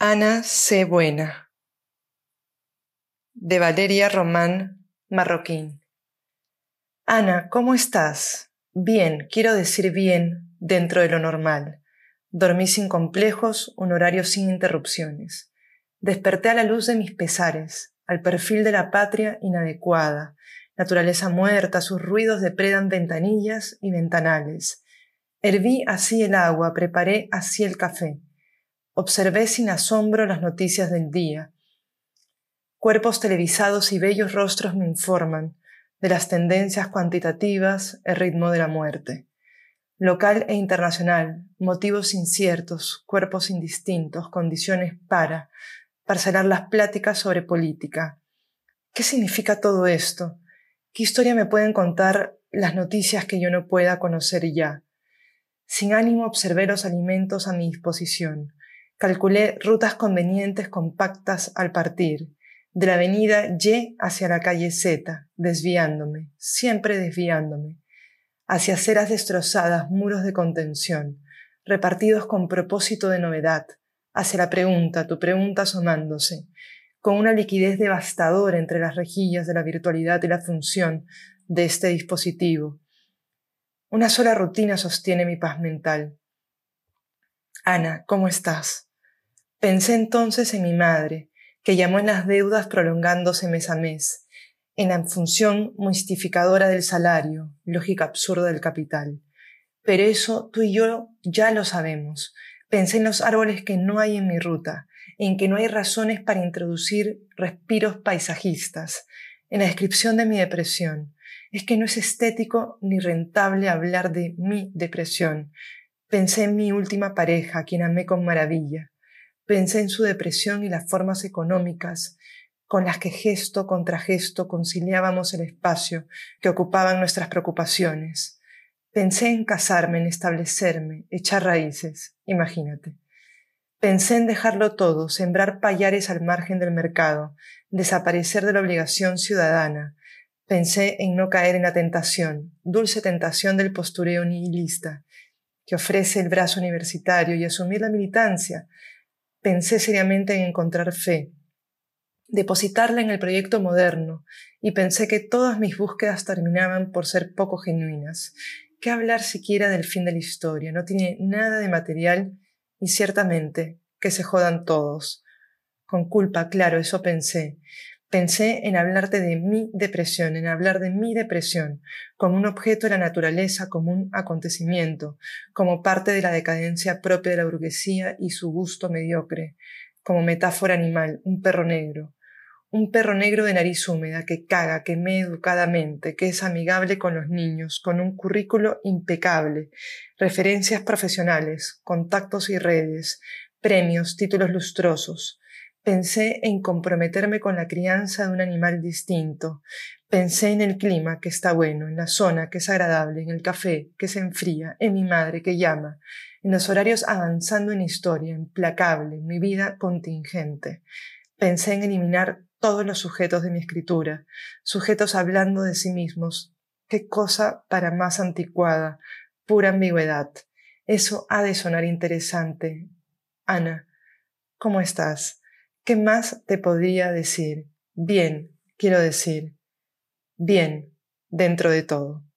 Ana C. Buena de Valeria Román Marroquín. Ana, ¿cómo estás? Bien, quiero decir bien, dentro de lo normal. Dormí sin complejos, un horario sin interrupciones. Desperté a la luz de mis pesares, al perfil de la patria inadecuada. Naturaleza muerta, sus ruidos depredan ventanillas y ventanales. Herví así el agua, preparé así el café. Observé sin asombro las noticias del día. Cuerpos televisados y bellos rostros me informan de las tendencias cuantitativas, el ritmo de la muerte. Local e internacional, motivos inciertos, cuerpos indistintos, condiciones para, parcelar las pláticas sobre política. ¿Qué significa todo esto? ¿Qué historia me pueden contar las noticias que yo no pueda conocer ya? Sin ánimo observé los alimentos a mi disposición. Calculé rutas convenientes compactas al partir, de la avenida Y hacia la calle Z, desviándome, siempre desviándome, hacia aceras destrozadas, muros de contención, repartidos con propósito de novedad, hacia la pregunta, tu pregunta asomándose, con una liquidez devastadora entre las rejillas de la virtualidad y la función de este dispositivo. Una sola rutina sostiene mi paz mental. Ana, ¿cómo estás? Pensé entonces en mi madre, que llamó en las deudas prolongándose mes a mes, en la función mistificadora del salario, lógica absurda del capital. Pero eso tú y yo ya lo sabemos. Pensé en los árboles que no hay en mi ruta, en que no hay razones para introducir respiros paisajistas, en la descripción de mi depresión. Es que no es estético ni rentable hablar de mi depresión. Pensé en mi última pareja, quien amé con maravilla. Pensé en su depresión y las formas económicas con las que gesto contra gesto conciliábamos el espacio que ocupaban nuestras preocupaciones. Pensé en casarme, en establecerme, echar raíces, imagínate. Pensé en dejarlo todo, sembrar payares al margen del mercado, desaparecer de la obligación ciudadana. Pensé en no caer en la tentación, dulce tentación del postureo nihilista, que ofrece el brazo universitario y asumir la militancia, pensé seriamente en encontrar fe, depositarla en el proyecto moderno, y pensé que todas mis búsquedas terminaban por ser poco genuinas. ¿Qué hablar siquiera del fin de la historia? No tiene nada de material y ciertamente que se jodan todos. Con culpa, claro, eso pensé. Pensé en hablarte de mi depresión, en hablar de mi depresión, como un objeto de la naturaleza, como un acontecimiento, como parte de la decadencia propia de la burguesía y su gusto mediocre, como metáfora animal, un perro negro, un perro negro de nariz húmeda que caga, que me educadamente, que es amigable con los niños, con un currículo impecable, referencias profesionales, contactos y redes, premios, títulos lustrosos, Pensé en comprometerme con la crianza de un animal distinto. Pensé en el clima que está bueno, en la zona que es agradable, en el café que se enfría, en mi madre que llama, en los horarios avanzando en historia, implacable, en mi vida contingente. Pensé en eliminar todos los sujetos de mi escritura, sujetos hablando de sí mismos. Qué cosa para más anticuada, pura ambigüedad. Eso ha de sonar interesante. Ana, ¿cómo estás? ¿Qué más te podría decir? Bien, quiero decir, bien, dentro de todo.